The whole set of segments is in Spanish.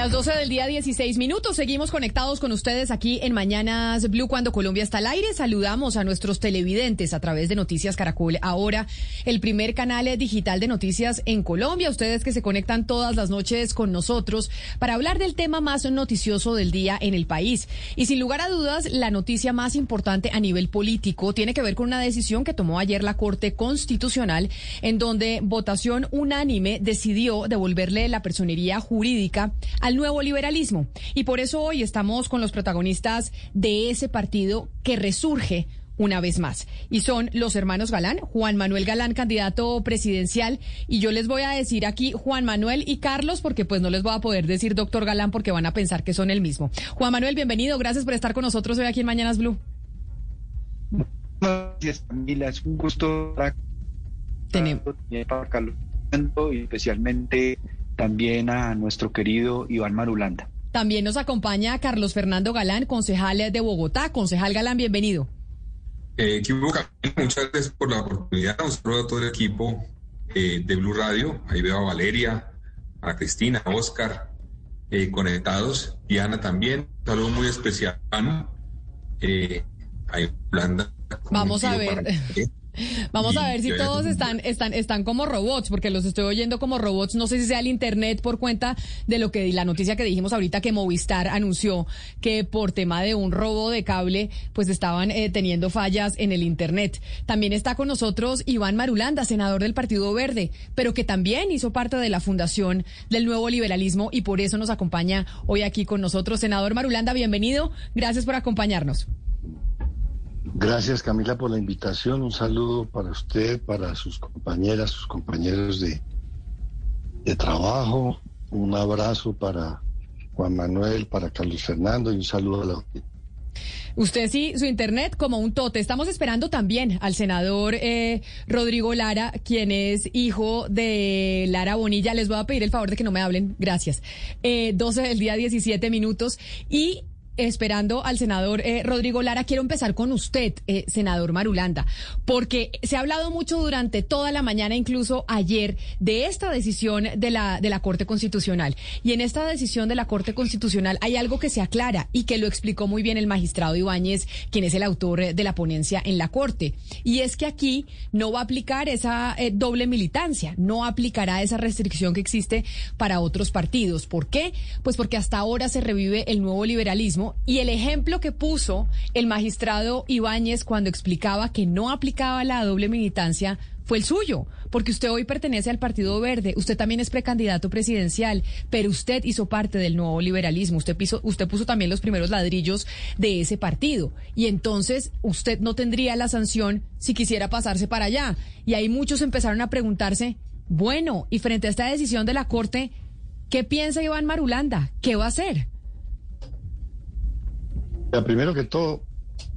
Las 12 del día 16 minutos seguimos conectados con ustedes aquí en Mañanas Blue cuando Colombia está al aire. Saludamos a nuestros televidentes a través de Noticias Caracol. Ahora el primer canal digital de noticias en Colombia. Ustedes que se conectan todas las noches con nosotros para hablar del tema más noticioso del día en el país. Y sin lugar a dudas, la noticia más importante a nivel político tiene que ver con una decisión que tomó ayer la Corte Constitucional en donde votación unánime decidió devolverle la personería jurídica al nuevo liberalismo. Y por eso hoy estamos con los protagonistas de ese partido que resurge una vez más. Y son los hermanos Galán, Juan Manuel Galán, candidato presidencial. Y yo les voy a decir aquí Juan Manuel y Carlos, porque pues no les voy a poder decir doctor Galán porque van a pensar que son el mismo. Juan Manuel, bienvenido. Gracias por estar con nosotros hoy aquí en Mañanas Blue. Gracias, Camila. Es un gusto Tenemos. Carlos y especialmente también a nuestro querido Iván Marulanda. También nos acompaña Carlos Fernando Galán, concejal de Bogotá. Concejal Galán, bienvenido. Eh, muchas gracias por la oportunidad. Un saludo a todo el equipo eh, de Blue Radio. Ahí veo a Valeria, a Cristina, a Oscar, eh, conectados. Y Ana también. Un saludo muy especial. Eh, a Yolanda. Vamos a ver. Vamos a ver si todos están, están, están como robots, porque los estoy oyendo como robots. No sé si sea el internet por cuenta de lo que la noticia que dijimos ahorita que Movistar anunció que por tema de un robo de cable, pues estaban eh, teniendo fallas en el internet. También está con nosotros Iván Marulanda, senador del Partido Verde, pero que también hizo parte de la fundación del nuevo liberalismo y por eso nos acompaña hoy aquí con nosotros. Senador Marulanda, bienvenido. Gracias por acompañarnos. Gracias Camila por la invitación. Un saludo para usted, para sus compañeras, sus compañeros de, trabajo. Un abrazo para Juan Manuel, para Carlos Fernando y un saludo a la Usted sí, su internet como un tote. Estamos esperando también al senador eh, Rodrigo Lara, quien es hijo de Lara Bonilla. Les voy a pedir el favor de que no me hablen. Gracias. Eh, 12 del día, 17 minutos. Y esperando al senador eh, Rodrigo Lara, quiero empezar con usted, eh, senador Marulanda, porque se ha hablado mucho durante toda la mañana, incluso ayer, de esta decisión de la, de la Corte Constitucional. Y en esta decisión de la Corte Constitucional hay algo que se aclara y que lo explicó muy bien el magistrado Ibáñez, quien es el autor eh, de la ponencia en la Corte. Y es que aquí no va a aplicar esa doble militancia, no aplicará esa restricción que existe para otros partidos. ¿Por qué? Pues porque hasta ahora se revive el nuevo liberalismo y el ejemplo que puso el magistrado Ibáñez cuando explicaba que no aplicaba la doble militancia fue el suyo, porque usted hoy pertenece al Partido Verde, usted también es precandidato presidencial, pero usted hizo parte del nuevo liberalismo, usted, usted puso también los primeros ladrillos de ese partido, y entonces usted no tendría la sanción si quisiera pasarse para allá. Y ahí muchos empezaron a preguntarse, bueno, y frente a esta decisión de la Corte, ¿qué piensa Iván Marulanda? ¿Qué va a hacer? Primero que todo,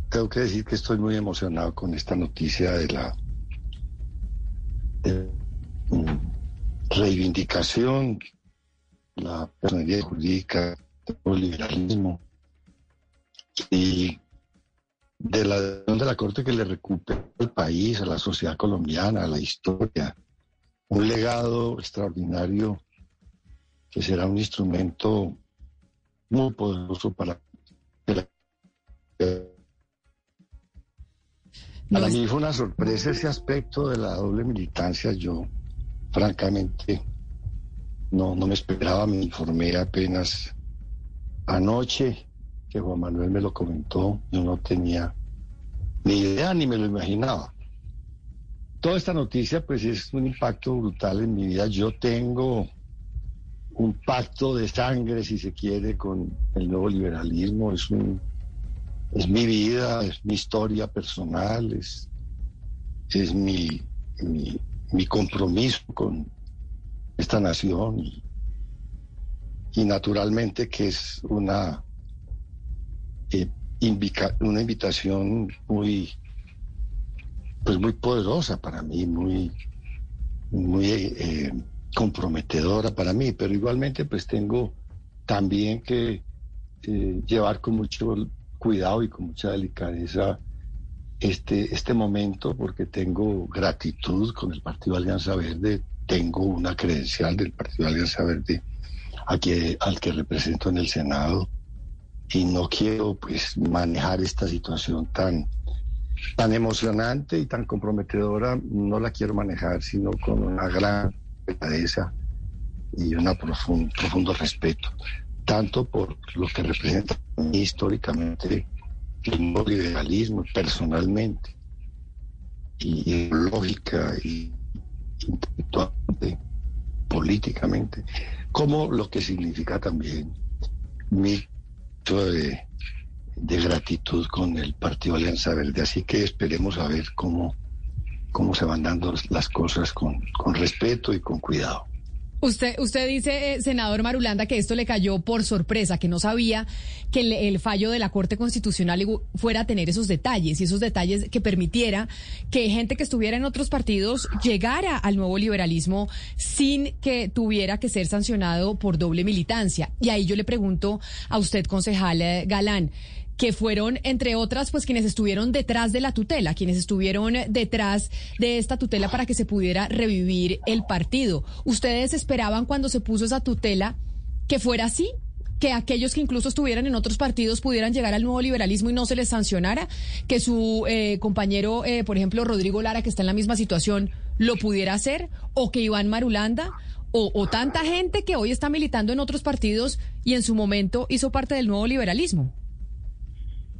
tengo que decir que estoy muy emocionado con esta noticia de la mm, reivindicación, la personalidad jurídica, el liberalismo y de la de la Corte que le recupera al país, a la sociedad colombiana, a la historia, un legado extraordinario que será un instrumento muy poderoso para para mí fue una sorpresa ese aspecto de la doble militancia. Yo, francamente, no, no me esperaba, me informé apenas anoche que Juan Manuel me lo comentó. Yo no tenía ni idea ni me lo imaginaba. Toda esta noticia, pues, es un impacto brutal en mi vida. Yo tengo un pacto de sangre, si se quiere, con el nuevo liberalismo. Es un es mi vida, es mi historia personal, es, es mi, mi, compromiso con esta nación y, naturalmente que es una eh, una invitación muy, pues muy poderosa para mí, muy, muy eh, comprometedora para mí, pero igualmente pues tengo también que eh, llevar con mucho cuidado y con mucha delicadeza este, este momento porque tengo gratitud con el Partido Alianza Verde, tengo una credencial del Partido Alianza Verde aquí, al que represento en el Senado y no quiero pues manejar esta situación tan tan emocionante y tan comprometedora, no la quiero manejar sino con una gran delicadeza y un profundo respeto, tanto por lo que representa históricamente el liberalismo personalmente y lógica y intelectualmente, políticamente, como lo que significa también mi de, de gratitud con el Partido Alianza Verde. Así que esperemos a ver cómo, cómo se van dando las cosas con, con respeto y con cuidado. Usted, usted dice, eh, senador Marulanda, que esto le cayó por sorpresa, que no sabía que el, fallo de la Corte Constitucional fuera a tener esos detalles y esos detalles que permitiera que gente que estuviera en otros partidos llegara al nuevo liberalismo sin que tuviera que ser sancionado por doble militancia. Y ahí yo le pregunto a usted, concejal eh, Galán, que fueron, entre otras, pues quienes estuvieron detrás de la tutela, quienes estuvieron detrás de esta tutela para que se pudiera revivir el partido. ¿Ustedes esperaban cuando se puso esa tutela que fuera así? que aquellos que incluso estuvieran en otros partidos pudieran llegar al nuevo liberalismo y no se les sancionara, que su eh, compañero, eh, por ejemplo, Rodrigo Lara, que está en la misma situación, lo pudiera hacer, o que Iván Marulanda, o, o tanta gente que hoy está militando en otros partidos y en su momento hizo parte del nuevo liberalismo.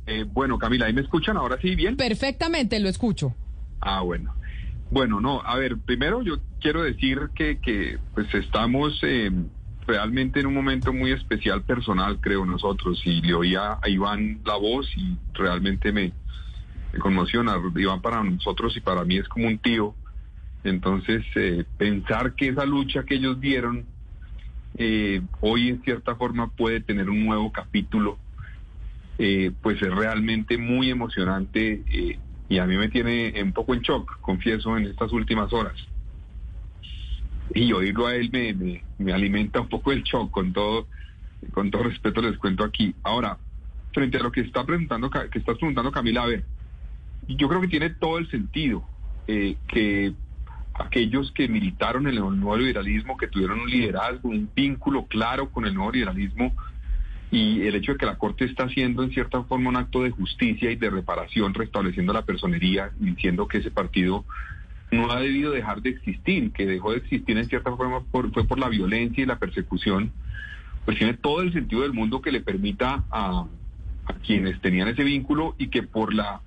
Eh, bueno, Camila, ¿ahí me escuchan ahora sí bien? Perfectamente, lo escucho. Ah, bueno. Bueno, no, a ver, primero yo quiero decir que, que pues estamos eh, realmente en un momento muy especial personal, creo nosotros, y le oía a Iván la voz y realmente me, me conmociona. Iván para nosotros y para mí es como un tío. Entonces, eh, pensar que esa lucha que ellos dieron hoy en cierta forma puede tener un nuevo capítulo eh, pues es realmente muy emocionante eh, y a mí me tiene un poco en shock, confieso, en estas últimas horas. Y oírlo a él me, me, alimenta un poco el shock, con todo, con todo respeto les cuento aquí. Ahora, frente a lo que está preguntando, que estás preguntando Camila, a ver, yo creo que tiene todo el sentido eh, que aquellos que militaron en el nuevo liberalismo, que tuvieron un liderazgo, un vínculo claro con el nuevo liberalismo, y el hecho de que la Corte está haciendo en cierta forma un acto de justicia y de reparación, restableciendo la personería diciendo que ese partido no ha debido dejar de existir, que dejó de existir en cierta forma fue por la violencia y la persecución, pues tiene todo el sentido del mundo que le permita a, a quienes tenían ese vínculo y que por la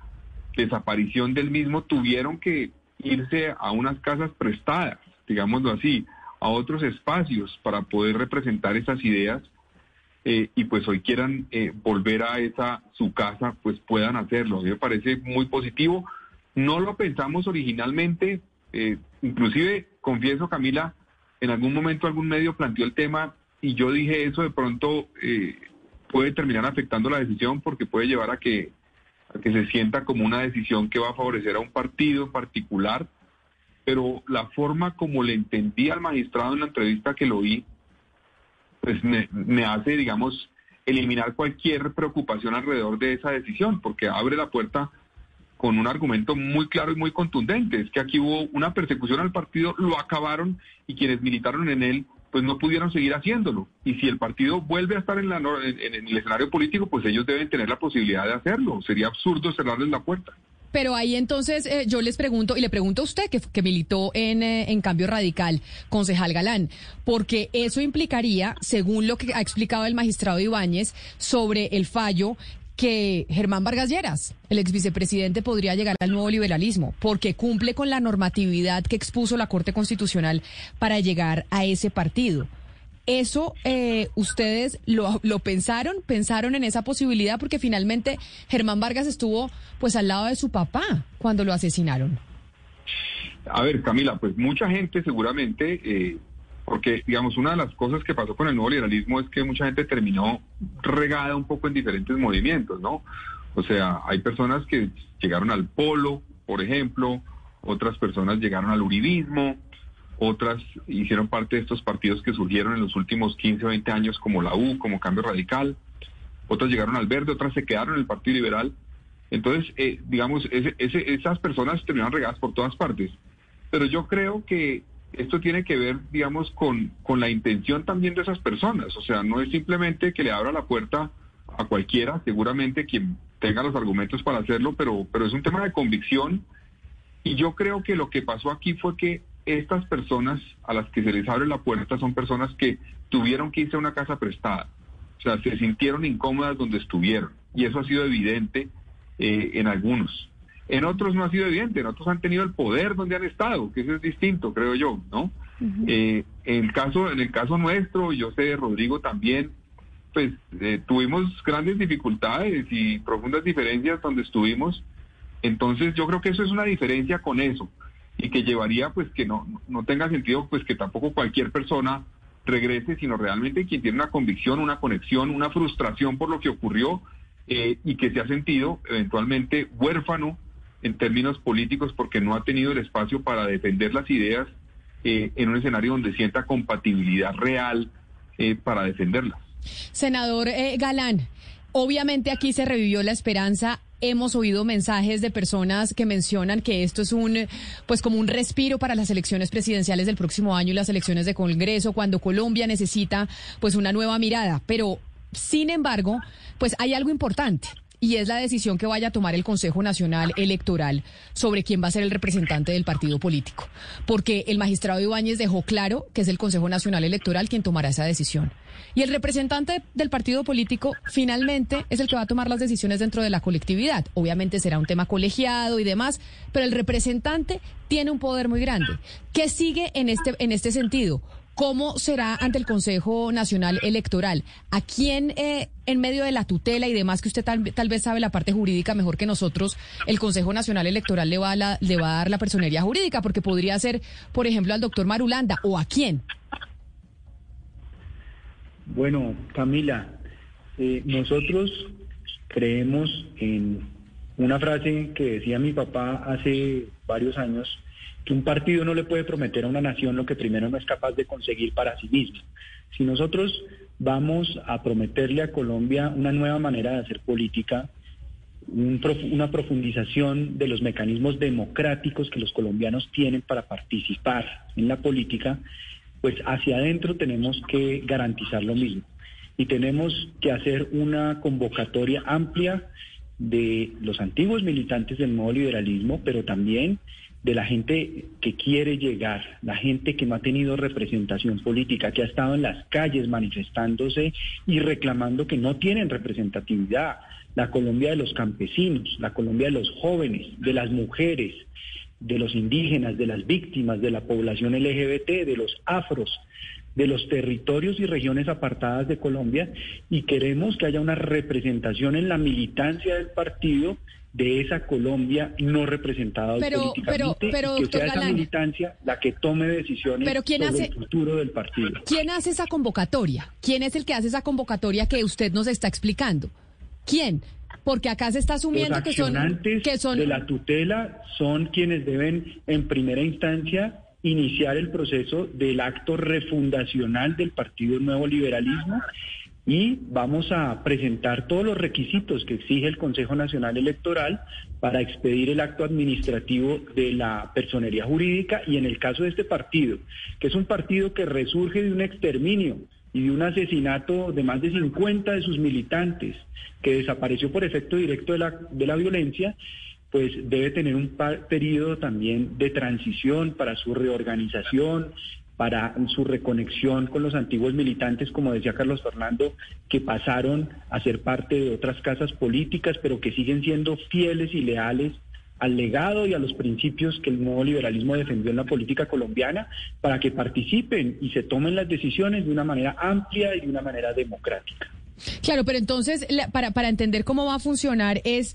desaparición del mismo tuvieron que irse a unas casas prestadas, digámoslo así, a otros espacios para poder representar esas ideas eh, y pues hoy quieran eh, volver a esa su casa, pues puedan hacerlo. Me parece muy positivo. No lo pensamos originalmente, eh, inclusive confieso Camila, en algún momento algún medio planteó el tema y yo dije eso de pronto puede terminar afectando la decisión porque puede llevar a que, a que se sienta como una decisión que va a favorecer a un partido particular, pero la forma como le entendí al magistrado en la entrevista que lo oí, pues me, hace, digamos, eliminar cualquier preocupación alrededor de esa decisión, porque abre la puerta con un argumento muy claro y muy contundente. Es que aquí hubo una persecución al partido, lo acabaron y quienes militaron en él pues no pudieron seguir haciéndolo. Y si el partido vuelve a estar en, la, en el escenario político, pues ellos deben tener la posibilidad de hacerlo. Sería absurdo cerrarles la puerta. Pero ahí entonces eh, yo les pregunto, y le pregunto a usted que, militó en, eh, en Cambio Radical, concejal Galán, porque eso implicaría, según lo que ha explicado el magistrado Ibáñez, sobre el fallo que Germán Vargas Lleras, el ex vicepresidente, podría llegar al nuevo liberalismo, porque cumple con la normatividad que expuso la Corte Constitucional para llegar a ese partido. ¿Eso eh, ustedes lo, lo, pensaron? ¿Pensaron en esa posibilidad? Porque finalmente Germán Vargas estuvo pues al lado de su papá cuando lo asesinaron. A ver, Camila, pues mucha gente seguramente eh, Porque, digamos, una de las cosas que pasó con el nuevo liberalismo es que mucha gente terminó regada un poco en diferentes movimientos, ¿no? O sea, hay personas que llegaron al polo, por ejemplo, otras personas llegaron al uribismo, otras hicieron parte de estos partidos que surgieron en los últimos 15 o 20 años como la U, como Cambio Radical, otras llegaron al verde, otras se quedaron en el Partido Liberal. Entonces, eh, digamos, esas personas terminaron regadas por todas partes. Pero yo creo que esto tiene que ver, digamos, con, con la intención también de esas personas. O sea, no es simplemente que le abra la puerta a cualquiera, seguramente quien tenga los argumentos para hacerlo, pero, pero es un tema de convicción. Y yo creo que lo que pasó aquí fue que estas personas a las que se les abre la puerta son personas que tuvieron que irse a una casa prestada. O sea, se sintieron incómodas donde estuvieron. Y eso ha sido evidente eh, en algunos. En otros no ha sido evidente, en otros han tenido el poder donde han estado, que eso es distinto, creo yo, ¿no? Eh, en, el caso, en el caso nuestro, yo sé, Rodrigo también, pues eh, tuvimos grandes dificultades y profundas diferencias donde estuvimos. Entonces yo creo que eso es una diferencia con eso y que llevaría pues que no, no tenga sentido pues que tampoco cualquier persona regrese, sino realmente quien tiene una convicción, una conexión, una frustración por lo que ocurrió eh, y que se ha sentido eventualmente huérfano en términos políticos porque no ha tenido el espacio para defender las ideas eh, en un escenario donde sienta compatibilidad real eh, para defenderlas. Senador Galán, obviamente aquí se revivió la esperanza hemos oído mensajes de personas que mencionan que esto es un, pues como un respiro para las elecciones presidenciales del próximo año y las elecciones de Congreso, cuando Colombia necesita pues una nueva mirada. Pero, sin embargo, pues hay algo importante y es la decisión que vaya a tomar el Consejo Nacional Electoral sobre quién va a ser el representante del partido político. Porque el magistrado Ibáñez dejó claro que es el Consejo Nacional Electoral quien tomará esa decisión. Y el representante del partido político finalmente es el que va a tomar las decisiones dentro de la colectividad. Obviamente será un tema colegiado y demás, pero el representante tiene un poder muy grande. ¿Qué sigue en este, en este sentido? ¿Cómo será ante el Consejo Nacional Electoral? ¿A quién, eh, en medio de la tutela y demás, que usted tal, vez sabe la parte jurídica mejor que nosotros, el Consejo Nacional Electoral le va, le va a dar la personería jurídica? Porque podría ser, por ejemplo, al doctor Marulanda, ¿o a quién? Bueno, Camila, eh, nosotros creemos en una frase que decía mi papá hace varios años, que un partido no le puede prometer a una nación lo que primero no es capaz de conseguir para sí mismo. Si nosotros vamos a prometerle a Colombia una nueva manera de hacer política, una profundización de los mecanismos democráticos que los colombianos tienen para participar en la política, pues hacia adentro tenemos que garantizar lo mismo. Y tenemos que hacer una convocatoria amplia de los antiguos militantes del nuevo liberalismo, pero también de la gente que quiere llegar, la gente que no ha tenido representación política, que ha estado en las calles manifestándose y reclamando que no tienen representatividad, la Colombia de los campesinos, la Colombia de los jóvenes, de las mujeres, de los indígenas, de las víctimas, de la población LGBT, de los afros, de los territorios y regiones apartadas de Colombia y queremos que haya una representación en la militancia del partido de esa Colombia no representada pero, políticamente pero, pero, que sea esa militancia la que tome decisiones sobre el futuro del partido. ¿Quién hace esa convocatoria? ¿Quién es el que hace esa convocatoria que usted nos está explicando? ¿Quién? Porque acá se está asumiendo que son, que son de la tutela son quienes deben en primera instancia iniciar el proceso del acto refundacional del Partido Nuevo Liberalismo y vamos a presentar todos los requisitos que exige el Consejo Nacional Electoral para expedir el acto administrativo de la personería jurídica y en el caso de este partido, que es un partido que resurge de un exterminio y de un asesinato de más de 50 de sus militantes, que desapareció por efecto directo de la, de la violencia, pues debe tener un periodo también de transición para su reorganización, para su reconexión con los antiguos militantes, como decía Carlos Fernando, que pasaron a ser parte de otras casas políticas, pero que siguen siendo fieles y leales al legado y a los principios que el nuevo liberalismo defendió en la política colombiana, para que participen y se tomen las decisiones de una manera amplia y de una manera democrática. Claro, pero entonces, para, para entender cómo va a funcionar es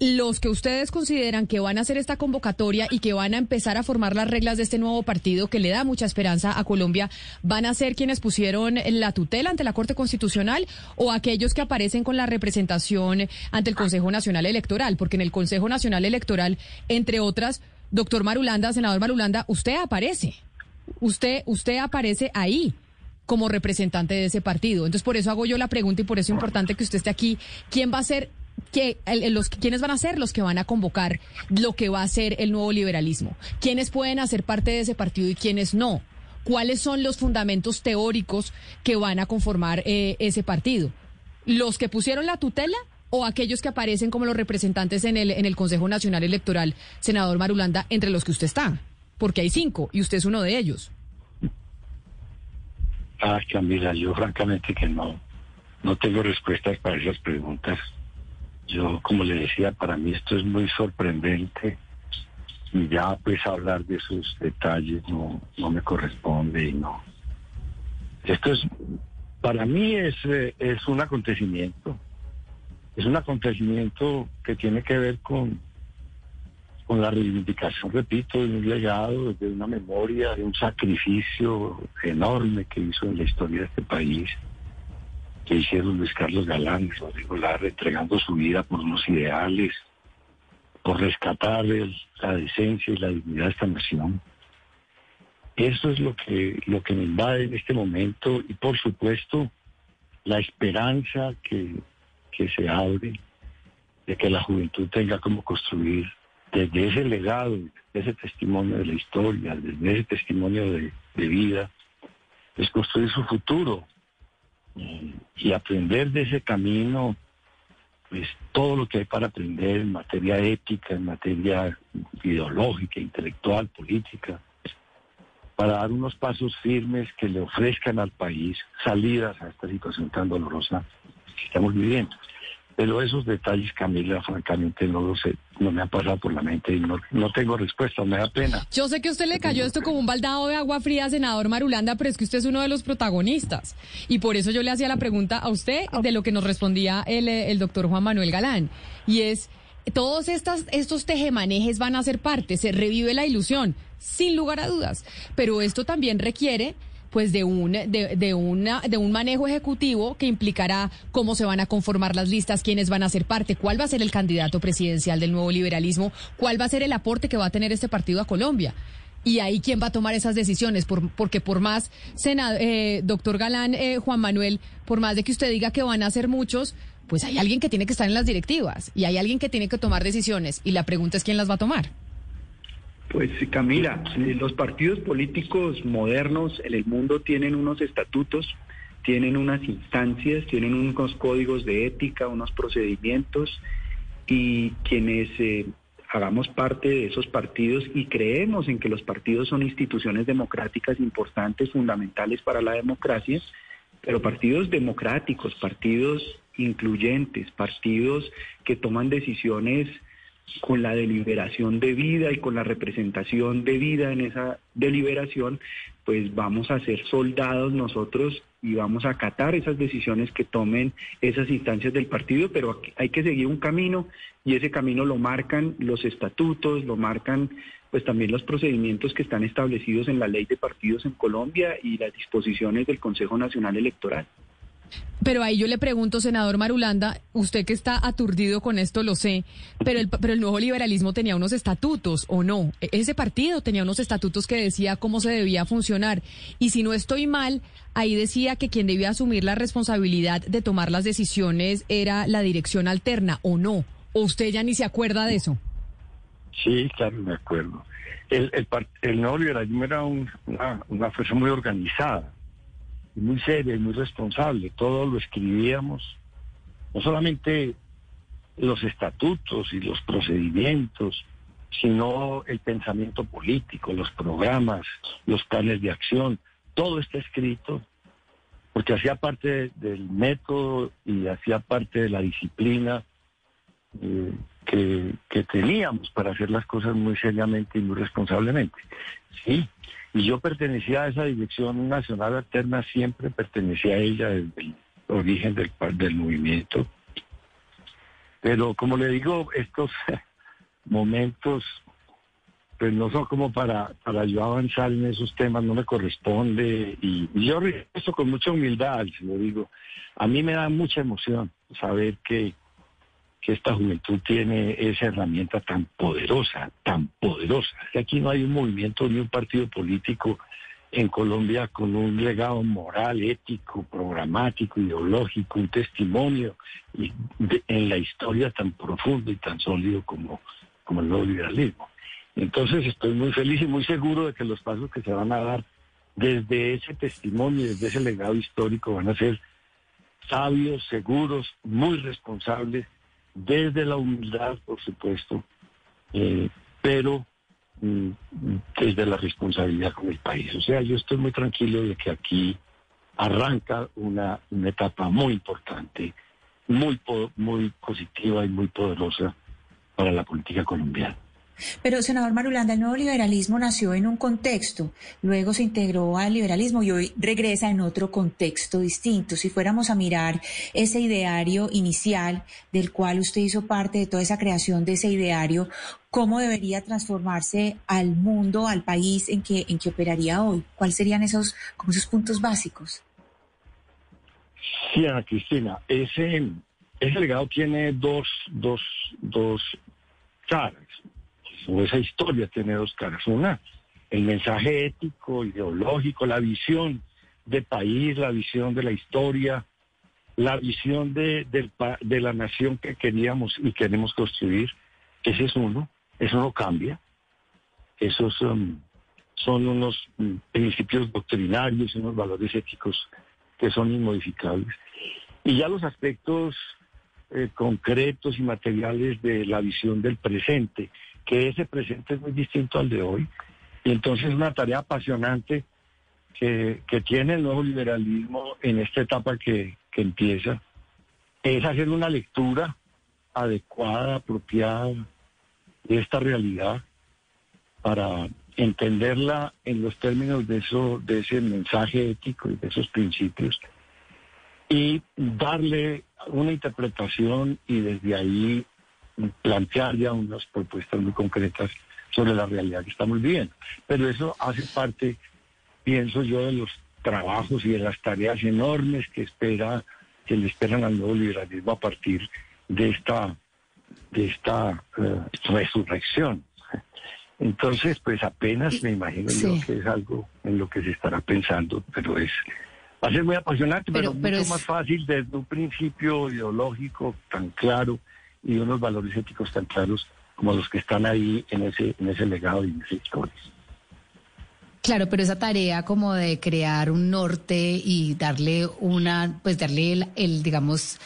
los que ustedes consideran que van a hacer esta convocatoria y que van a empezar a formar las reglas de este nuevo partido que le da mucha esperanza a Colombia, van a ser quienes pusieron la tutela ante la Corte Constitucional o aquellos que aparecen con la representación ante el Consejo Nacional Electoral, porque en el Consejo Nacional Electoral, entre otras, doctor Marulanda, senador Marulanda, usted aparece, usted, usted aparece ahí como representante de ese partido. Entonces, por eso hago yo la pregunta y por eso es importante que usted esté aquí. ¿Quién va a ser que, los, quiénes van a ser los que van a convocar lo que va a ser el nuevo liberalismo, quiénes pueden hacer parte de ese partido y quiénes no, cuáles son los fundamentos teóricos que van a conformar eh, ese partido, los que pusieron la tutela o aquellos que aparecen como los representantes en el, en el Consejo Nacional Electoral, senador Marulanda, entre los que usted está, porque hay cinco y usted es uno de ellos. Ah, Camila, yo francamente que no, no tengo respuestas para esas preguntas. Yo, como le decía, para mí esto es muy sorprendente y ya pues hablar de esos detalles no, no me corresponde y no. Esto es, para mí es, eh, es un acontecimiento, es un acontecimiento que tiene que ver con, con la reivindicación, repito, de un legado, de una memoria, de un sacrificio enorme que hizo en la historia de este país que hicieron Luis Carlos Galán y Rodrigo Lara entregando su vida por unos ideales, por rescatar la decencia y la dignidad de esta nación. Eso es lo que, lo que me invade en este momento y por supuesto la esperanza que, que se abre de que la juventud tenga como construir desde ese legado, desde ese testimonio de la historia, desde ese testimonio de, de vida, es construir su futuro, y aprender de ese camino, pues todo lo que hay para aprender en materia ética, en materia ideológica, intelectual, política, para dar unos pasos firmes que le ofrezcan al país salidas a esta situación tan dolorosa que estamos viviendo. Pero esos detalles, Camila, francamente no lo sé, no me han pasado por la mente y no, no tengo respuesta, me da pena. Yo sé que a usted le cayó esto como un baldado de agua fría, senador Marulanda, pero es que usted es uno de los protagonistas. Y por eso yo le hacía la pregunta a usted de lo que nos respondía el, el doctor Juan Manuel Galán. Y es, todos estas, estos tejemanejes van a ser parte, se revive la ilusión, sin lugar a dudas. Pero esto también requiere pues de un de, de, una de un manejo ejecutivo que implicará cómo se van a conformar las listas, quiénes van a ser parte, cuál va a ser el candidato presidencial del nuevo liberalismo, cuál va a ser el aporte que va a tener este partido a Colombia. Y ahí quién va a tomar esas decisiones, por, porque por más, eh, doctor Galán, eh, Juan Manuel, por más de que usted diga que van a ser muchos, pues hay alguien que tiene que estar en las directivas y hay alguien que tiene que tomar decisiones y la pregunta es quién las va a tomar. Pues Camila, eh, los partidos políticos modernos en el mundo tienen unos estatutos, tienen unas instancias, tienen unos códigos de ética, unos procedimientos y quienes eh, hagamos parte de esos partidos y creemos en que los partidos son instituciones democráticas importantes, fundamentales para la democracia, pero partidos democráticos, partidos incluyentes, partidos que toman decisiones con la deliberación de vida y con la representación de vida en esa deliberación, pues vamos a ser soldados nosotros y vamos a acatar esas decisiones que tomen esas instancias del partido, pero hay que seguir un camino y ese camino lo marcan los estatutos, lo marcan pues también los procedimientos que están establecidos en la ley de partidos en Colombia y las disposiciones del Consejo Nacional Electoral. Pero ahí yo le pregunto, senador Marulanda, usted que está aturdido con esto, lo sé, pero el, pero el nuevo liberalismo tenía unos estatutos, ¿o no? E, ese partido tenía unos estatutos que decía cómo se debía funcionar. Y si no estoy mal, ahí decía que quien debía asumir la responsabilidad de tomar las decisiones era la dirección alterna, ¿o no? ¿O usted ya ni se acuerda de eso? Sí, claro, me acuerdo. El, el, nuevo liberalismo era una, una fuerza muy organizada muy seria y muy responsable. Todo lo escribíamos, no solamente los estatutos y los procedimientos, sino el pensamiento político, los programas, los planes de acción. Todo está escrito porque hacía parte del método y hacía parte de la disciplina eh, que, que, teníamos para hacer las cosas muy seriamente y muy responsablemente. Sí, y yo pertenecía a esa dirección nacional alterna, siempre pertenecía a ella desde el origen del, del movimiento. Pero como le digo, estos momentos pues no son como para, para yo avanzar en esos temas, no me corresponde. Y, yo esto con mucha humildad, se lo digo. A mí me da mucha emoción saber que, que esta juventud tiene esa herramienta tan poderosa, tan poderosa. Aquí no hay un movimiento ni un partido político en Colombia con un legado moral, ético, programático, ideológico, un testimonio y en la historia tan profundo y tan sólido como, como el nuevo liberalismo. Entonces estoy muy feliz y muy seguro de que los pasos que se van a dar desde ese testimonio, desde ese legado histórico, van a ser sabios, seguros, muy responsables, desde la humildad, por supuesto, eh, pero mm, desde la responsabilidad con el país. O sea, yo estoy muy tranquilo de que aquí arranca una, una etapa muy importante, muy, muy positiva y muy poderosa para la política colombiana. Pero, senador Marulanda, el nuevo liberalismo nació en un contexto, luego se integró al liberalismo y hoy regresa en otro contexto distinto. Si fuéramos a mirar ese ideario inicial del cual usted hizo parte de toda esa creación de ese ideario, ¿cómo debería transformarse al mundo, al país en que, en que operaría hoy? ¿Cuáles serían esos, como esos puntos básicos? Sí, Ana Cristina, ese, ese legado tiene dos, dos, dos caras esa historia tiene dos caras. Una, el mensaje ético, ideológico, la visión de país, la visión de la historia, la visión de, de la nación que queríamos y queremos construir. Ese es uno, eso no cambia. Esos um, son unos mm, principios doctrinarios, unos valores éticos que son inmodificables. Y ya los aspectos eh, concretos y materiales de la visión del presente, que ese presente es muy distinto al de hoy. Y entonces es una tarea apasionante que, tiene el nuevo liberalismo en esta etapa que, que empieza, es hacer una lectura adecuada, apropiada de esta realidad para entenderla en los términos de eso, de ese mensaje ético y de esos principios y darle una interpretación y desde ahí plantear ya unas propuestas muy concretas sobre la realidad que estamos viviendo. Pero eso hace parte, pienso yo, de los trabajos y de las tareas enormes que espera, que le esperan al nuevo liberalismo a partir de esta, de esta eh, resurrección. Entonces, pues apenas me imagino yo que es algo en lo que se estará pensando, pero es va a ser muy apasionante, pero, mucho más fácil desde un principio ideológico tan claro y unos valores éticos tan claros como los que están ahí en ese, en ese legado y en. Claro, pero esa tarea como de crear un norte y darle una, pues darle el digamos,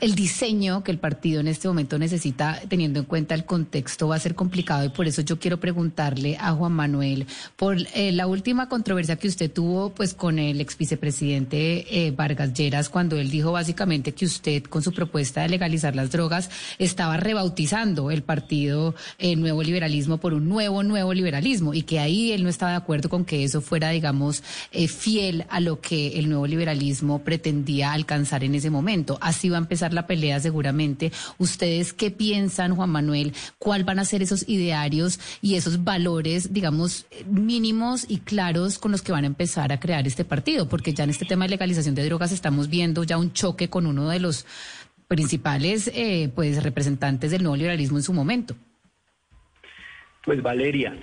el diseño que el partido en este momento necesita, teniendo en cuenta el contexto, va a ser complicado y por eso yo quiero preguntarle a Juan Manuel por eh, la última controversia que usted tuvo pues con el ex vicepresidente eh, Vargas Lleras cuando él dijo básicamente que usted con su propuesta de legalizar las drogas estaba rebautizando el partido eh, Nuevo Liberalismo por un nuevo nuevo liberalismo y que ahí él no estaba de acuerdo con que eso fuera digamos fiel a lo que el nuevo liberalismo pretendía alcanzar en ese momento. Así va a la pelea seguramente. ¿Ustedes qué piensan, Juan Manuel? ¿Cuál van a ser esos idearios y esos valores, digamos, mínimos y claros con los que van a empezar a crear este partido? Porque ya en este tema de legalización de drogas estamos viendo ya un choque con uno de los principales eh, pues representantes del nuevo liberalismo en su momento. Pues Valeria,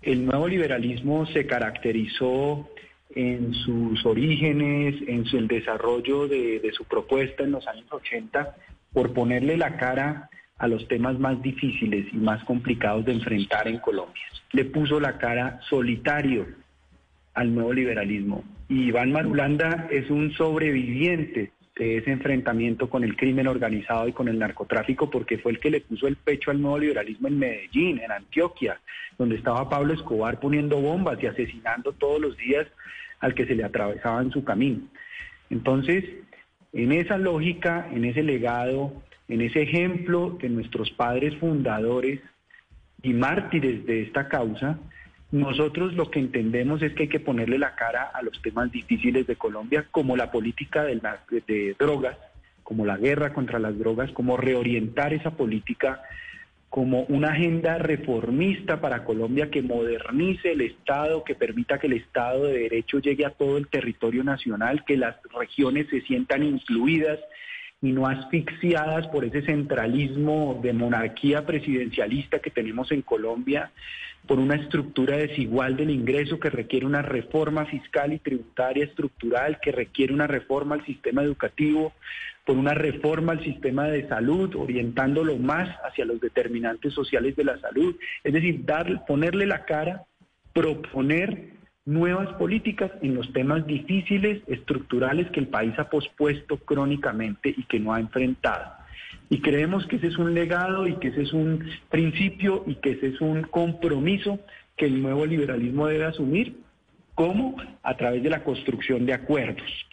el nuevo liberalismo se caracterizó en sus orígenes, en su, el desarrollo de, de su propuesta en los años 80, por ponerle la cara a los temas más difíciles y más complicados de enfrentar en Colombia. Le puso la cara solitario al nuevo liberalismo. Y Iván Marulanda es un sobreviviente de ese enfrentamiento con el crimen organizado y con el narcotráfico, porque fue el que le puso el pecho al nuevo liberalismo en Medellín, en Antioquia, donde estaba Pablo Escobar poniendo bombas y asesinando todos los días al que se le atravesaba en su camino. Entonces, en esa lógica, en ese legado, en ese ejemplo de nuestros padres fundadores y mártires de esta causa, nosotros lo que entendemos es que hay que ponerle la cara a los temas difíciles de Colombia, como la política de, de drogas, como la guerra contra las drogas, como reorientar esa política como una agenda reformista para Colombia que modernice el Estado, que permita que el Estado de Derecho llegue a todo el territorio nacional, que las regiones se sientan incluidas y no asfixiadas por ese centralismo de monarquía presidencialista que tenemos en Colombia, por una estructura desigual del ingreso que requiere una reforma fiscal y tributaria estructural, que requiere una reforma al sistema educativo, por una reforma al sistema de salud, orientándolo más hacia los determinantes sociales de la salud, es decir, dar, ponerle la cara, proponer nuevas políticas en los temas difíciles, estructurales que el país ha pospuesto crónicamente y que no ha enfrentado. Y creemos que ese es un legado y que ese es un principio y que ese es un compromiso que el nuevo liberalismo debe asumir, como a través de la construcción de acuerdos.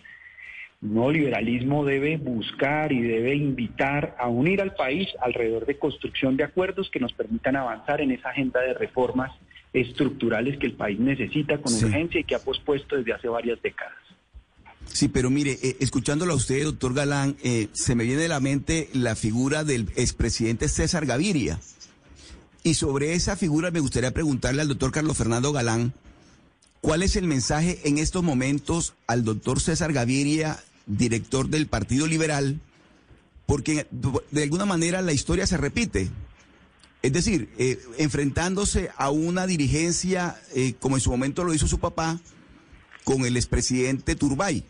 El nuevo liberalismo debe buscar y debe invitar a unir al país alrededor de construcción de acuerdos que nos permitan avanzar en esa agenda de reformas estructurales que el país necesita con urgencia y que ha pospuesto desde hace varias décadas. Sí, pero mire, eh, escuchándolo a usted, doctor Galán, eh, se me viene a la mente la figura del expresidente César Gaviria. Y sobre esa figura me gustaría preguntarle al doctor Carlos Fernando Galán, ¿cuál es el mensaje en estos momentos al doctor César Gaviria, director del Partido Liberal? Porque de alguna manera la historia se repite. Es decir, eh, enfrentándose a una dirigencia, como en su momento lo hizo su papá, con el expresidente Turbay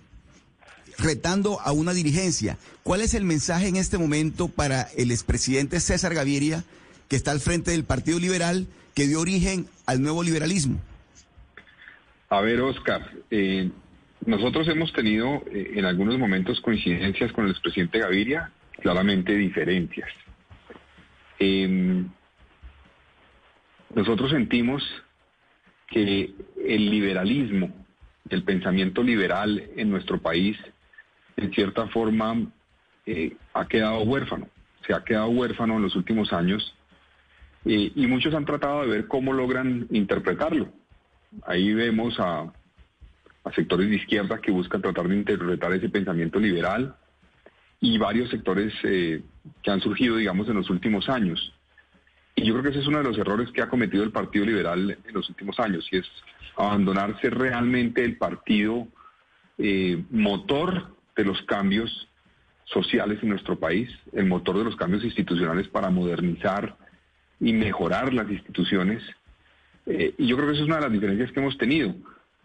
retando a una dirigencia. ¿Cuál es el mensaje en este momento para el expresidente César Gaviria, que está al frente del Partido Liberal, que dio origen al nuevo liberalismo? A ver, Oscar, eh, nosotros hemos tenido eh, en algunos momentos coincidencias con el expresidente Gaviria, claramente diferencias. Em, nosotros sentimos que el liberalismo, el pensamiento liberal en nuestro país en cierta forma eh, ha quedado huérfano, se ha quedado huérfano en los últimos años eh, y muchos han tratado de ver cómo logran interpretarlo. Ahí vemos a, sectores de izquierda que buscan tratar de interpretar ese pensamiento liberal y varios sectores eh, que han surgido, digamos, en los últimos años. Y yo creo que ese es uno de los errores que ha cometido el Partido Liberal en los últimos años, y es abandonarse realmente el partido motor de los cambios sociales en nuestro país, el motor de los cambios institucionales para modernizar y mejorar las instituciones. Eh, y yo creo que esa es una de las diferencias que hemos tenido.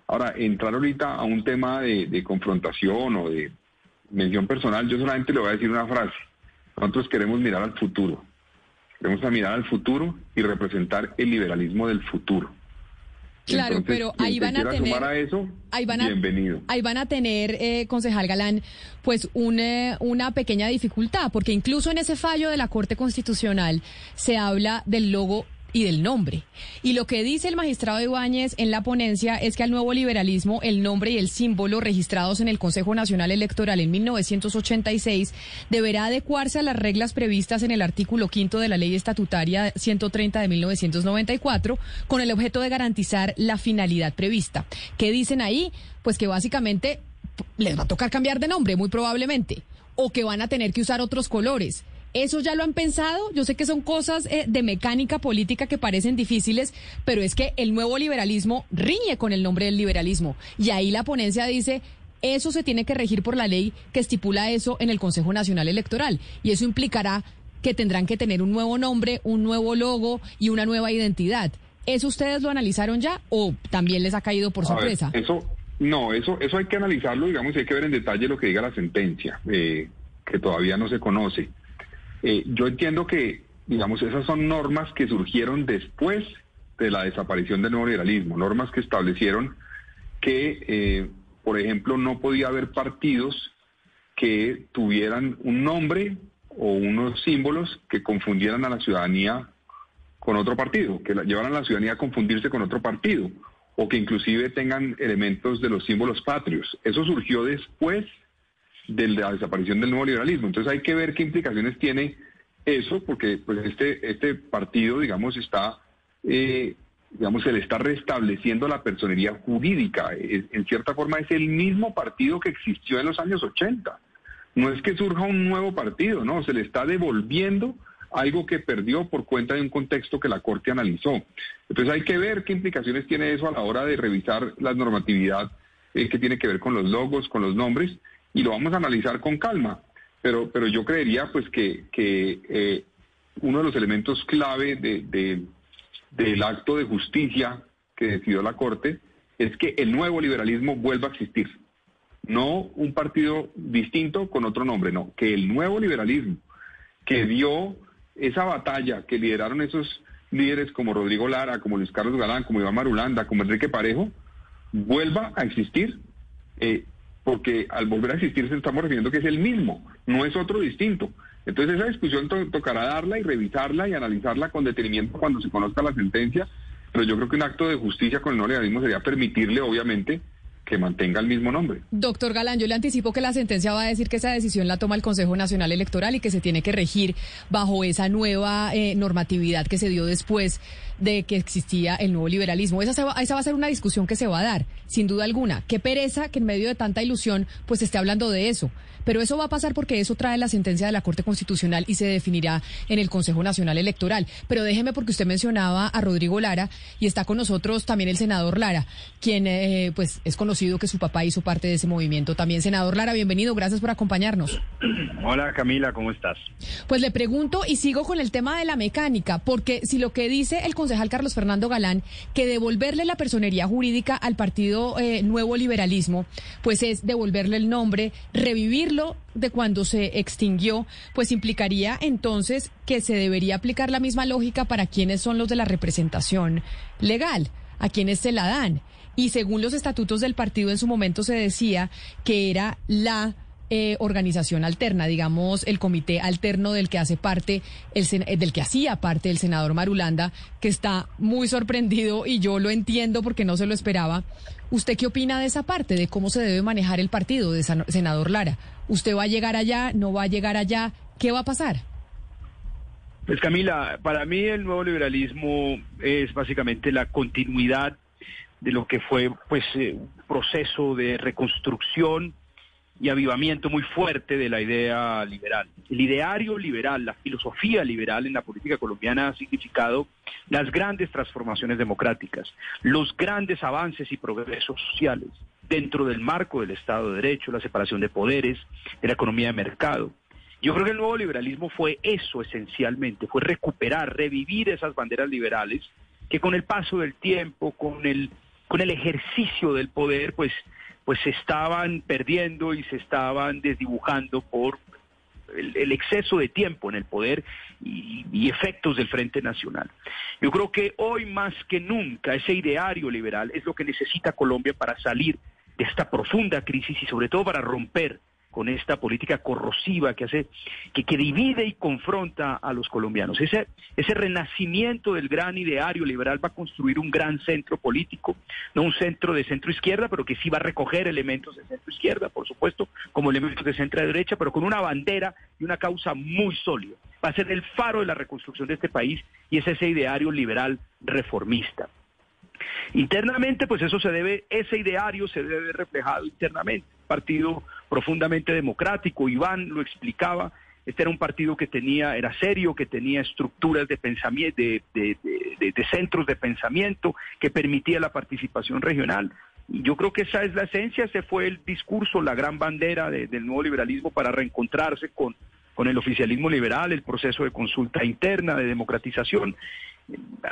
Ahora, entrar ahorita a un tema de, confrontación o de mención personal, yo solamente le voy a decir una frase. Nosotros queremos mirar al futuro. Queremos mirar al futuro y representar el liberalismo del futuro. Claro, pero ahí van a tener. ahí van a, bienvenido. Ahí van a tener, eh, concejal Galán, pues una, una pequeña dificultad, porque incluso en ese fallo de la Corte Constitucional se habla del logo y del nombre. Y lo que dice el magistrado Ibáñez en la ponencia es que al nuevo liberalismo el nombre y el símbolo registrados en el Consejo Nacional Electoral en 1986 deberá adecuarse a las reglas previstas en el artículo quinto de la Ley Estatutaria 130 de 1994 con el objeto de garantizar la finalidad prevista. ¿Qué dicen ahí? Pues que básicamente les va a tocar cambiar de nombre, muy probablemente, o que van a tener que usar otros colores ¿Eso ya lo han pensado? Yo sé que son cosas eh, de mecánica política que parecen difíciles, pero es que el nuevo liberalismo riñe con el nombre del liberalismo. Y ahí la ponencia dice, eso se tiene que regir por la ley que estipula eso en el Consejo Nacional Electoral. Y eso implicará que tendrán que tener un nuevo nombre, un nuevo logo y una nueva identidad. ¿Eso ustedes lo analizaron ya o también les ha caído por sorpresa? eso, no, eso, eso hay que analizarlo, digamos, hay que ver en detalle lo que diga la sentencia, eh, que todavía no se conoce. Eh, yo entiendo que, digamos, esas son normas que surgieron después de la desaparición del nuevo liberalismo, normas que establecieron que, eh, por ejemplo, no podía haber partidos que tuvieran un nombre o unos símbolos que confundieran a la ciudadanía con otro partido, que llevaran a la ciudadanía a confundirse con otro partido, o que inclusive tengan elementos de los símbolos patrios. Eso surgió después de la desaparición del nuevo liberalismo. Entonces hay que ver qué implicaciones tiene eso, porque pues este, este partido, digamos, está, eh, digamos, se le está restableciendo la personería jurídica. en cierta forma es el mismo partido que existió en los años 80. no es que surja un nuevo partido, no, se le está devolviendo algo que perdió por cuenta de un contexto que la Corte analizó. Entonces hay que ver qué implicaciones tiene eso a la hora de revisar la normatividad eh, que tiene que ver con los logos, con los nombres, y lo vamos a analizar con calma. Pero, pero yo creería pues que, que eh, uno de los elementos clave de, del acto de justicia que decidió la Corte es que el nuevo liberalismo vuelva a existir. No un partido distinto con otro nombre, no, que el nuevo liberalismo que dio esa batalla que lideraron esos líderes como Rodrigo Lara, como Luis Carlos Galán, como Iván Marulanda, como Enrique Parejo, vuelva a existir, eh, porque al volver a existir se estamos refiriendo que es el mismo, no es otro distinto. Entonces esa discusión tocará darla y revisarla y analizarla con detenimiento cuando se conozca la sentencia, pero yo creo que un acto de justicia con el no sería permitirle, obviamente, que mantenga el mismo nombre. Doctor Galán, yo le anticipo que la sentencia va a decir que esa decisión la toma el Consejo Nacional Electoral y que se tiene que regir bajo esa nueva eh, normatividad que se dio después de que existía el nuevo liberalismo. Esa, va, esa va a ser una discusión que se va a dar, sin duda alguna. Qué pereza que en medio de tanta ilusión pues esté hablando de eso. Pero eso va a pasar porque eso trae la sentencia de la Corte Constitucional y se definirá en el Consejo Nacional Electoral. Pero déjeme porque usted mencionaba a Rodrigo Lara y está con nosotros también el senador Lara, quien eh, pues es conocido que su papá hizo parte de ese movimiento. También senador Lara, bienvenido, gracias por acompañarnos. Hola Camila, ¿cómo estás? Pues le pregunto y sigo con el tema de la mecánica, porque si lo que dice el concejal Carlos Fernando Galán, que devolverle la personería jurídica al Partido eh, Nuevo Liberalismo, pues es devolverle el nombre, revivirlo de cuando se extinguió, pues implicaría entonces que se debería aplicar la misma lógica para quienes son los de la representación legal, a quienes se la dan. Y según los estatutos del partido en su momento se decía que era la eh, organización alterna, digamos, el comité alterno del que hace parte, el, eh, del que hacía parte el senador Marulanda, que está muy sorprendido y yo lo entiendo porque no se lo esperaba. ¿Usted qué opina de esa parte, de cómo se debe manejar el partido de senador Lara? ¿Usted va a llegar allá? ¿No va a llegar allá? ¿Qué va a pasar? Pues Camila, para mí el nuevo liberalismo es básicamente la continuidad de lo que fue pues eh, un proceso de reconstrucción y avivamiento muy fuerte de la idea liberal. El ideario liberal, la filosofía liberal en la política colombiana ha significado las grandes transformaciones democráticas, los grandes avances y progresos sociales dentro del marco del Estado de Derecho, la separación de poderes, de la economía de mercado. Yo creo que el nuevo liberalismo fue eso esencialmente, fue recuperar, revivir esas banderas liberales que con el paso del tiempo, con el, con el ejercicio del poder, pues pues se estaban perdiendo y se estaban desdibujando por el, exceso de tiempo en el poder y, y, efectos del Frente Nacional. Yo creo que hoy más que nunca ese ideario liberal es lo que necesita Colombia para salir de esta profunda crisis y sobre todo para romper con esta política corrosiva que hace, que, divide y confronta a los colombianos. Ese, ese renacimiento del gran ideario liberal va a construir un gran centro político, no un centro de centro izquierda, pero que sí va a recoger elementos de centro izquierda, por supuesto, como elementos de centro derecha, pero con una bandera y una causa muy sólida. Va a ser el faro de la reconstrucción de este país y es ese ideario liberal reformista. Internamente, pues eso se debe, ese ideario se debe reflejado internamente. Partido profundamente democrático, Iván lo explicaba, este era un partido que tenía, era serio, que tenía estructuras de pensamiento, de, centros de pensamiento, que permitía la participación regional. Yo creo que esa es la esencia, ese fue el discurso, la gran bandera del nuevo liberalismo para reencontrarse con, con el oficialismo liberal, el proceso de consulta interna, de democratización.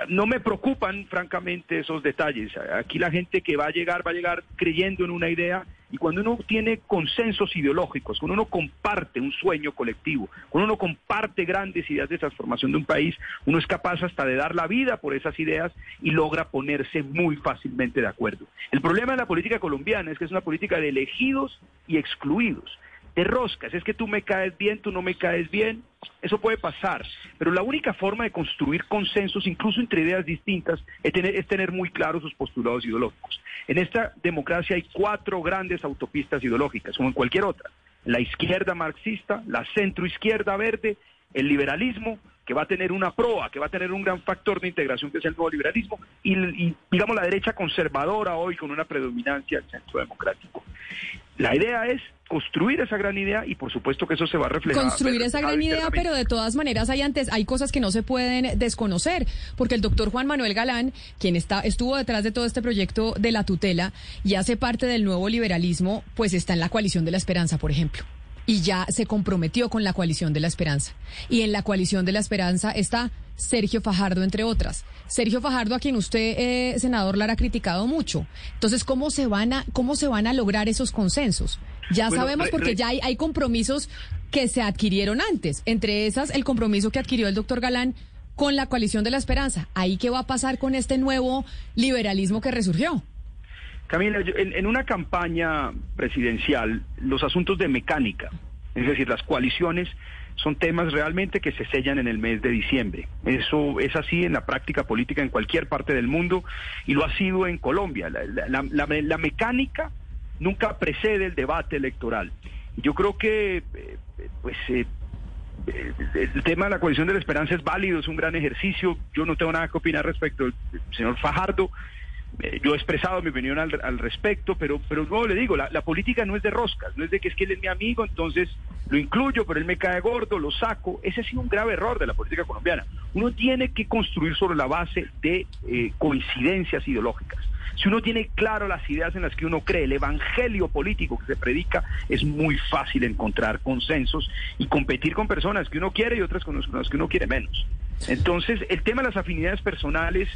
No me preocupan, francamente, esos detalles. Aquí la gente que va a llegar, va a llegar creyendo en una idea y cuando uno tiene consensos ideológicos, cuando uno comparte un sueño colectivo, cuando uno comparte grandes ideas de transformación de un país, uno es capaz hasta de dar la vida por esas ideas y logra ponerse muy fácilmente de acuerdo. El problema de la política colombiana es que es una política de elegidos y excluidos de roscas, es que tú me caes bien, tú no me caes bien, eso puede pasar, pero la única forma de construir consensos, incluso entre ideas distintas, es tener, es tener muy claros sus postulados ideológicos. En esta democracia hay cuatro grandes autopistas ideológicas, como en cualquier otra. La izquierda marxista, la centroizquierda verde, el liberalismo que va a tener una proa, que va a tener un gran factor de integración que es el nuevo liberalismo y, y digamos la derecha conservadora hoy con una predominancia del centro democrático. La idea es construir esa gran idea y por supuesto que eso se va a reflejar. Construir esa gran idea, pero de todas maneras hay antes hay cosas que no se pueden desconocer, porque el doctor Juan Manuel Galán, quien está estuvo detrás de todo este proyecto de la tutela y hace parte del nuevo liberalismo, pues está en la coalición de la esperanza, por ejemplo y ya se comprometió con la coalición de la esperanza. Y en la coalición de la esperanza está Sergio Fajardo, entre otras. Sergio Fajardo, a quien usted, eh, senador Lara, ha criticado mucho. Entonces, ¿cómo se van a, cómo se van a lograr esos consensos? Ya sabemos porque ya hay, hay compromisos que se adquirieron antes. Entre esas, el compromiso que adquirió el doctor Galán con la coalición de la esperanza. ¿Ahí qué va a pasar con este nuevo liberalismo que resurgió? Camila, en, una campaña presidencial, los asuntos de mecánica, es decir, las coaliciones, son temas realmente que se sellan en el mes de diciembre. Eso es así en la práctica política en cualquier parte del mundo y lo ha sido en Colombia. La, mecánica nunca precede el debate electoral. Yo creo que, eh, pues, eh, el tema de la coalición de la esperanza es válido, es un gran ejercicio. Yo no tengo nada que opinar respecto al señor Fajardo. Eh, yo he expresado mi opinión al, respecto, pero, pero luego le digo, la, política no es de roscas, no es de que es que él es mi amigo, entonces lo incluyo, pero él me cae gordo, lo saco. Ese ha sido un grave error de la política colombiana. Uno tiene que construir sobre la base de eh, coincidencias ideológicas. Si uno tiene claro las ideas en las que uno cree, el evangelio político que se predica, es muy fácil encontrar consensos y competir con personas que uno quiere y otras con las que uno quiere menos. Entonces, el tema de las afinidades personales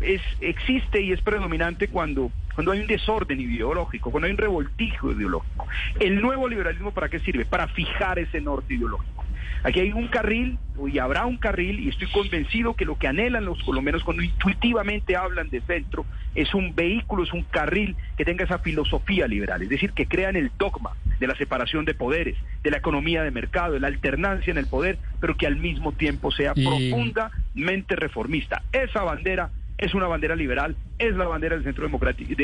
es, existe y es predominante cuando, cuando hay un desorden ideológico, cuando hay un revoltijo ideológico. ¿El nuevo liberalismo para qué sirve? Para fijar ese norte ideológico. Aquí hay un carril, y habrá un carril, y estoy convencido que lo que anhelan los colombianos cuando intuitivamente hablan de centro es un vehículo, es un carril que tenga esa filosofía liberal, es decir, que crean el dogma de la separación de poderes, de la economía de mercado, de la alternancia en el poder, pero que al mismo tiempo sea profundamente reformista. Esa bandera es una bandera liberal, es la bandera del centro democrático,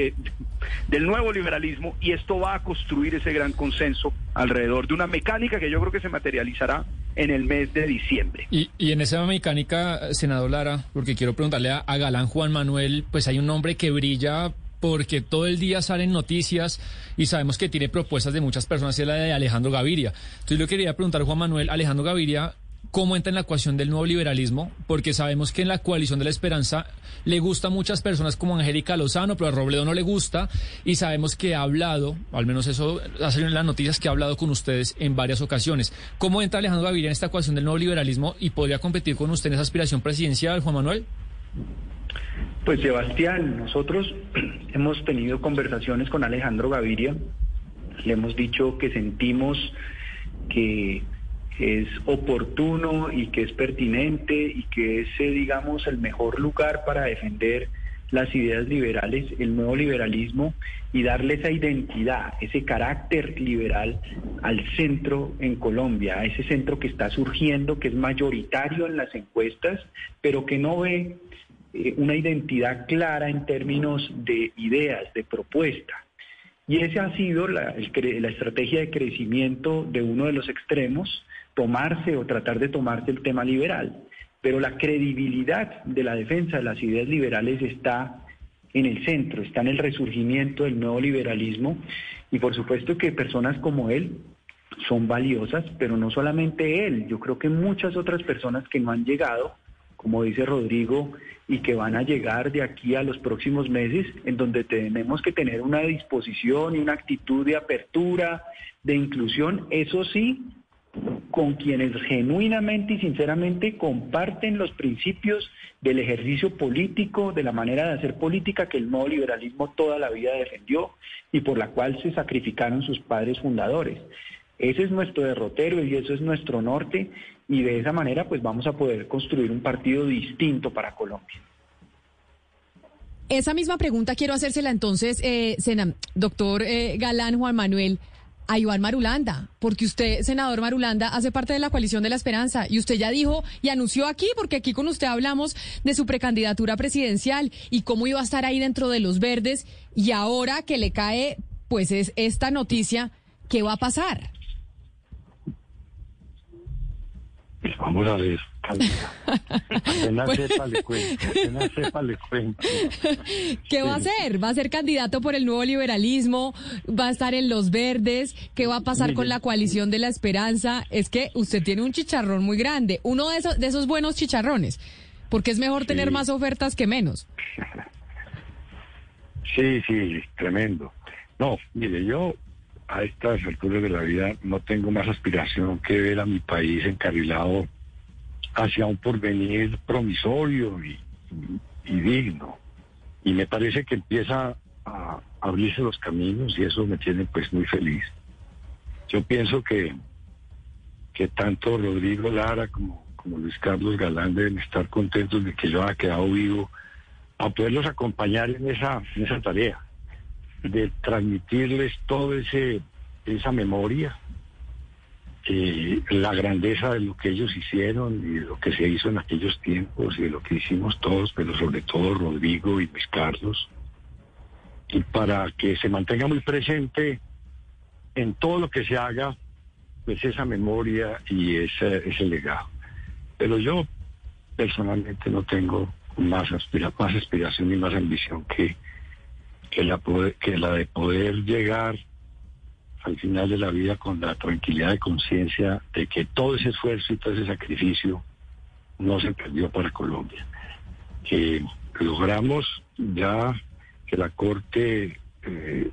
del nuevo liberalismo, y esto va a construir ese gran consenso alrededor de una mecánica que yo creo que se materializará en el mes de diciembre. Y, en esa mecánica, senador Lara, porque quiero preguntarle a, Galán Juan Manuel, pues hay un nombre que brilla porque todo el día salen noticias y sabemos que tiene propuestas de muchas personas, es la de Alejandro Gaviria. Entonces yo quería preguntar, Juan Manuel, Alejandro Gaviria cómo entra en la ecuación del nuevo liberalismo, porque sabemos que en la coalición de la esperanza le gusta muchas personas como Angélica Lozano, pero a Robledo no le gusta, y sabemos que ha hablado, al menos eso ha salido en las noticias, que ha hablado con ustedes en varias ocasiones. ¿Cómo entra Alejandro Gaviria en esta ecuación del nuevo liberalismo y podría competir con usted en esa aspiración presidencial, Juan Manuel? Pues Sebastián, nosotros hemos tenido conversaciones con Alejandro Gaviria, le hemos dicho que sentimos que es oportuno y que es pertinente y que es, eh, digamos, el mejor lugar para defender las ideas liberales, el nuevo liberalismo y darle esa identidad, ese carácter liberal al centro en Colombia, a ese centro que está surgiendo, que es mayoritario en las encuestas, pero que no ve eh, una identidad clara en términos de ideas, de propuesta. Y esa ha sido la, la estrategia de crecimiento de uno de los extremos, tomarse o tratar de tomarse el tema liberal, pero la credibilidad de la defensa de las ideas liberales está en el centro, está en el resurgimiento del nuevo liberalismo. Y por supuesto que personas como él son valiosas, pero no solamente él, yo creo que muchas otras personas que no han llegado, como dice Rodrigo, y que van a llegar de aquí a los próximos meses, en donde tenemos que tener una disposición y una actitud de apertura, de inclusión, eso sí, con quienes genuinamente y sinceramente comparten los principios del ejercicio político, de la manera de hacer política que el nuevo liberalismo toda la vida defendió y por la cual se sacrificaron sus padres fundadores. Ese es nuestro derrotero y eso es nuestro norte y de esa manera pues vamos a poder construir un partido distinto para Colombia. Esa misma pregunta quiero hacérsela entonces, eh, doctor eh, Galán Juan Manuel a Iván Marulanda, porque usted, senador Marulanda, hace parte de la coalición de la esperanza y usted ya dijo y anunció aquí, porque aquí con usted hablamos de su precandidatura presidencial y cómo iba a estar ahí dentro de los verdes y ahora que le cae, pues es esta noticia, ¿qué va a pasar? Pues vamos a ver, apenas Pues- sepa le cuento, apenas sepa le cuento. ¿Qué va a hacer? ¿Va a ser candidato por el nuevo liberalismo? ¿Va a estar en los verdes? ¿Qué va a pasar con la coalición de la esperanza? Es que usted tiene un chicharrón muy grande, uno de esos, de esos buenos chicharrones, porque es mejor tener más ofertas que menos. Sí, sí, tremendo. No, mire, yo a estas alturas de la vida no tengo más aspiración que ver a mi país encarrilado hacia un porvenir promisorio y, digno. Y me parece que empieza a abrirse los caminos y eso me tiene pues muy feliz. Yo pienso que, que tanto Rodrigo Lara como, como Luis Carlos Galán deben estar contentos de que yo haya quedado vivo a poderlos acompañar en esa, en esa tarea, de transmitirles ese esa memoria, la grandeza de lo que ellos hicieron y lo que se hizo en aquellos tiempos y de lo que hicimos todos, pero sobre todo Rodrigo y Luis Carlos, y para que se mantenga muy presente en todo lo que se haga, pues esa memoria y ese, ese legado. Pero yo personalmente no tengo más, aspira- más aspiración y más ambición que, que, la de poder llegar al final de la vida con la tranquilidad de conciencia de que todo ese esfuerzo y todo ese sacrificio no se perdió para Colombia. Que logramos ya que la Corte eh,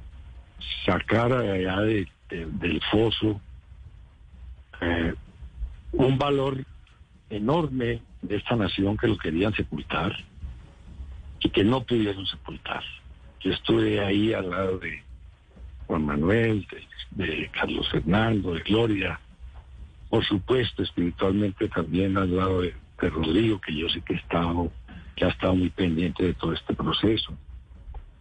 sacara de allá de- de- del foso eh, un valor enorme de esta nación que lo querían sepultar y que no pudieron sepultar. Yo estuve ahí al lado de Juan Manuel, de, Carlos Fernando, de Gloria, por supuesto espiritualmente también al lado de, Rodrigo, que yo sé que, he estado, que ha estado muy pendiente de todo este proceso,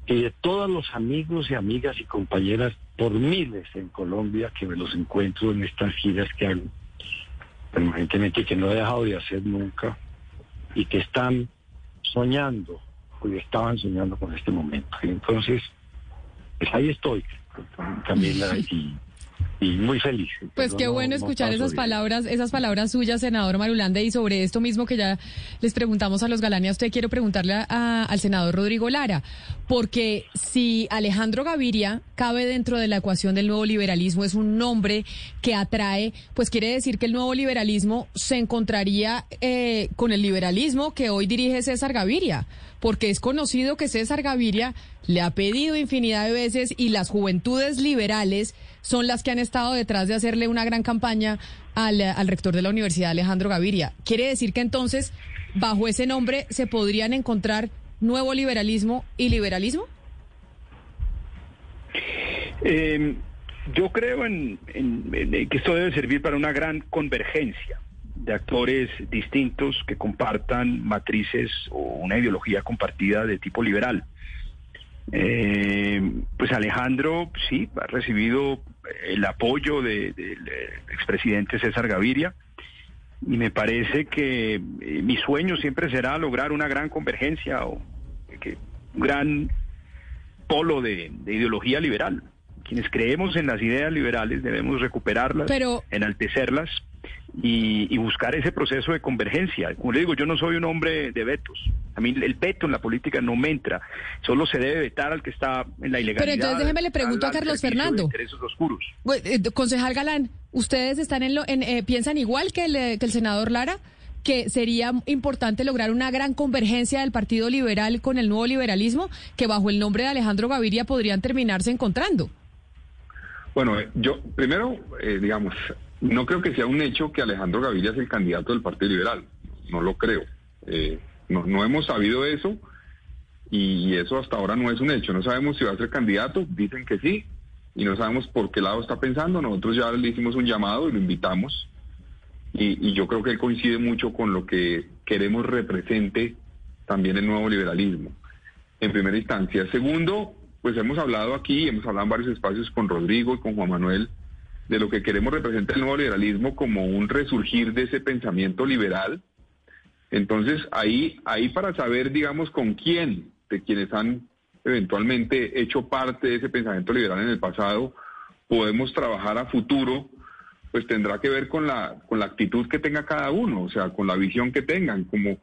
y de todos los amigos y amigas y compañeras por miles en Colombia que me los encuentro en estas giras que hago permanentemente que no he dejado de hacer nunca y que están soñando o estaban soñando con este momento. Y entonces, pues ahí estoy, Camila, y, y muy feliz. Pues qué no- bueno no escuchar esas palabras, esas palabras suyas, senador Marulanda, y sobre esto mismo que ya les preguntamos a los a usted quiero preguntarle a- al senador Rodrigo Lara, porque si Alejandro Gaviria cabe dentro de la ecuación del nuevo liberalismo, es un nombre que atrae, pues quiere decir que el nuevo liberalismo se encontraría eh, con el liberalismo que hoy dirige César Gaviria, porque es conocido que César Gaviria le ha pedido infinidad de veces y las juventudes liberales son las que han estado detrás de hacerle una gran campaña al, rector de la Universidad, Alejandro Gaviria. ¿Quiere decir que entonces, bajo ese nombre, se podrían encontrar nuevo liberalismo y liberalismo? Eh, yo creo en que esto debe servir para una gran convergencia de actores distintos que compartan matrices o una ideología compartida de tipo liberal. Eh, pues Alejandro, sí, ha recibido el apoyo de- del eh, expresidente César Gaviria y me parece que eh, mi sueño siempre será lograr una gran convergencia o que un gran polo de, de ideología liberal. Quienes creemos en las ideas liberales debemos recuperarlas, Pero- enaltecerlas y, y buscar ese proceso de convergencia. Como le digo, yo no soy un hombre de vetos. A mí el veto en la política no me entra. Solo se debe vetar al que está en la ilegalidad. Pero entonces déjeme le pregunto a Carlos Fernando. intereses oscuros. Bueno, eh, concejal Galán, ¿ustedes están en lo, en, eh, piensan igual que el, eh, que el senador Lara? que sería importante lograr una gran convergencia del Partido Liberal con el nuevo liberalismo, que bajo el nombre de Alejandro Gaviria podrían terminarse encontrando. Bueno, eh, yo primero, eh, digamos, no creo que sea un hecho que Alejandro Gaviria es el candidato del Partido Liberal. No lo creo. Eh, no, hemos sabido eso y eso hasta ahora no es un hecho. No sabemos si va a ser candidato, dicen que sí, y no sabemos por qué lado está pensando. Nosotros ya le hicimos un llamado y lo invitamos. Y, y yo creo que él coincide mucho con lo que queremos represente también el nuevo liberalismo, en primera instancia. Segundo, pues hemos hablado aquí, hemos hablado en varios espacios con Rodrigo y con Juan Manuel de lo que queremos representar el nuevo liberalismo como un resurgir de ese pensamiento liberal. Entonces, ahí, ahí para saber, digamos, con quién de quienes han eventualmente hecho parte de ese pensamiento liberal en el pasado, podemos trabajar a futuro pues tendrá que ver con la, con la actitud que tenga cada uno, o sea, con la visión que tengan, como,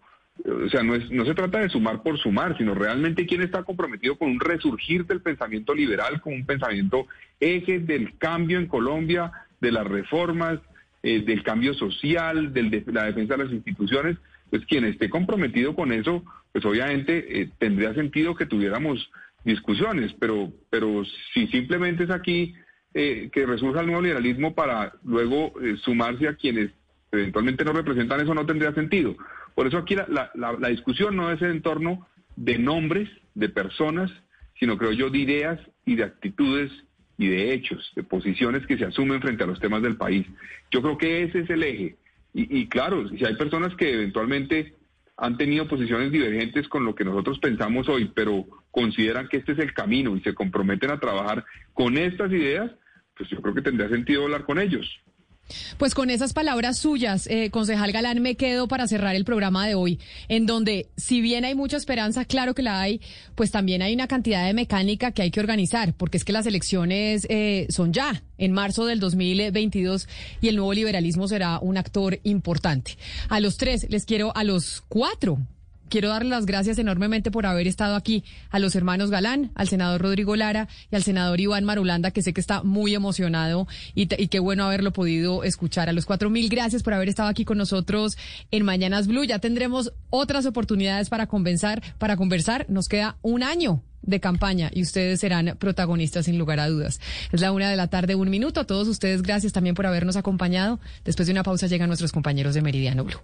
o sea, no, es, no se trata de sumar por sumar, sino realmente quién está comprometido con un resurgir del pensamiento liberal, con un pensamiento eje del cambio en Colombia, de las reformas, eh, del cambio social, de la defensa de las instituciones, pues quien esté comprometido con eso, pues obviamente eh, tendría sentido que tuviéramos discusiones, pero, pero si simplemente es aquí eh, que resurja el nuevo liberalismo para luego eh, sumarse a quienes eventualmente no representan, eso no tendría sentido. Por eso aquí la, la, discusión no es en torno de nombres, de personas, sino creo yo de ideas y de actitudes y de hechos, de posiciones que se asumen frente a los temas del país. Yo creo que ese es el eje. Y, y claro, si hay personas que eventualmente han tenido posiciones divergentes con lo que nosotros pensamos hoy, pero consideran que este es el camino y se comprometen a trabajar con estas ideas, pues yo creo que tendría sentido hablar con ellos. Pues con esas palabras suyas, eh, concejal Galán, me quedo para cerrar el programa de hoy, en donde si bien hay mucha esperanza, claro que la hay, pues también hay una cantidad de mecánica que hay que organizar, porque es que las elecciones eh, son ya, en marzo del 2022, y el nuevo liberalismo será un actor importante. A los tres, les quiero, a los cuatro, quiero darle las gracias enormemente por haber estado aquí a los hermanos Galán, al senador Rodrigo Lara y al senador Iván Marulanda, que sé que está muy emocionado y, qué bueno haberlo podido escuchar. A los cuatro mil gracias por haber estado aquí con nosotros en Mañanas Blue. Ya tendremos otras oportunidades para conversar, para conversar. Nos queda un año de campaña y ustedes serán protagonistas sin lugar a dudas. Es la una de la tarde, un minuto. A todos ustedes, gracias también por habernos acompañado. Después de una pausa llegan nuestros compañeros de Meridiano Blue.